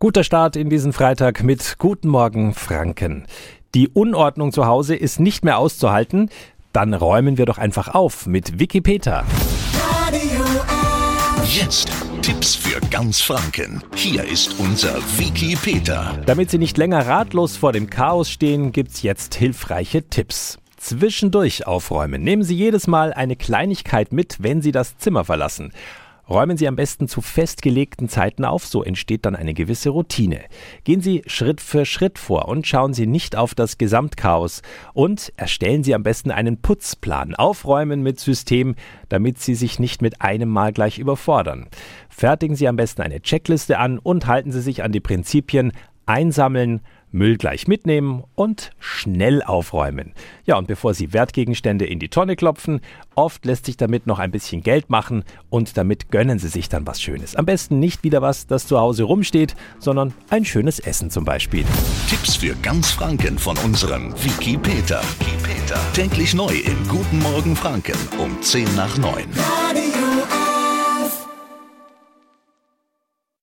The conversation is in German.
Guter Start in diesen Freitag mit Guten Morgen Franken. Die Unordnung zu Hause ist nicht mehr auszuhalten. Dann räumen wir doch einfach auf mit Peter. Jetzt Tipps für ganz Franken. Hier ist unser Wiki Peter. Damit Sie nicht länger ratlos vor dem Chaos stehen, gibt's jetzt hilfreiche Tipps. Zwischendurch aufräumen. Nehmen Sie jedes Mal eine Kleinigkeit mit, wenn Sie das Zimmer verlassen. Räumen Sie am besten zu festgelegten Zeiten auf, so entsteht dann eine gewisse Routine. Gehen Sie Schritt für Schritt vor und schauen Sie nicht auf das Gesamtchaos und erstellen Sie am besten einen Putzplan. Aufräumen mit System, damit Sie sich nicht mit einem Mal gleich überfordern. Fertigen Sie am besten eine Checkliste an und halten Sie sich an die Prinzipien einsammeln, Müll gleich mitnehmen und schnell aufräumen. Ja, und bevor Sie Wertgegenstände in die Tonne klopfen, oft lässt sich damit noch ein bisschen Geld machen und damit gönnen Sie sich dann was Schönes. Am besten nicht wieder was, das zu Hause rumsteht, sondern ein schönes Essen zum Beispiel. Tipps für ganz Franken von unserem Wiki Peter. Wiki Peter. Täglich neu im Guten Morgen Franken um 10 nach 9. Radio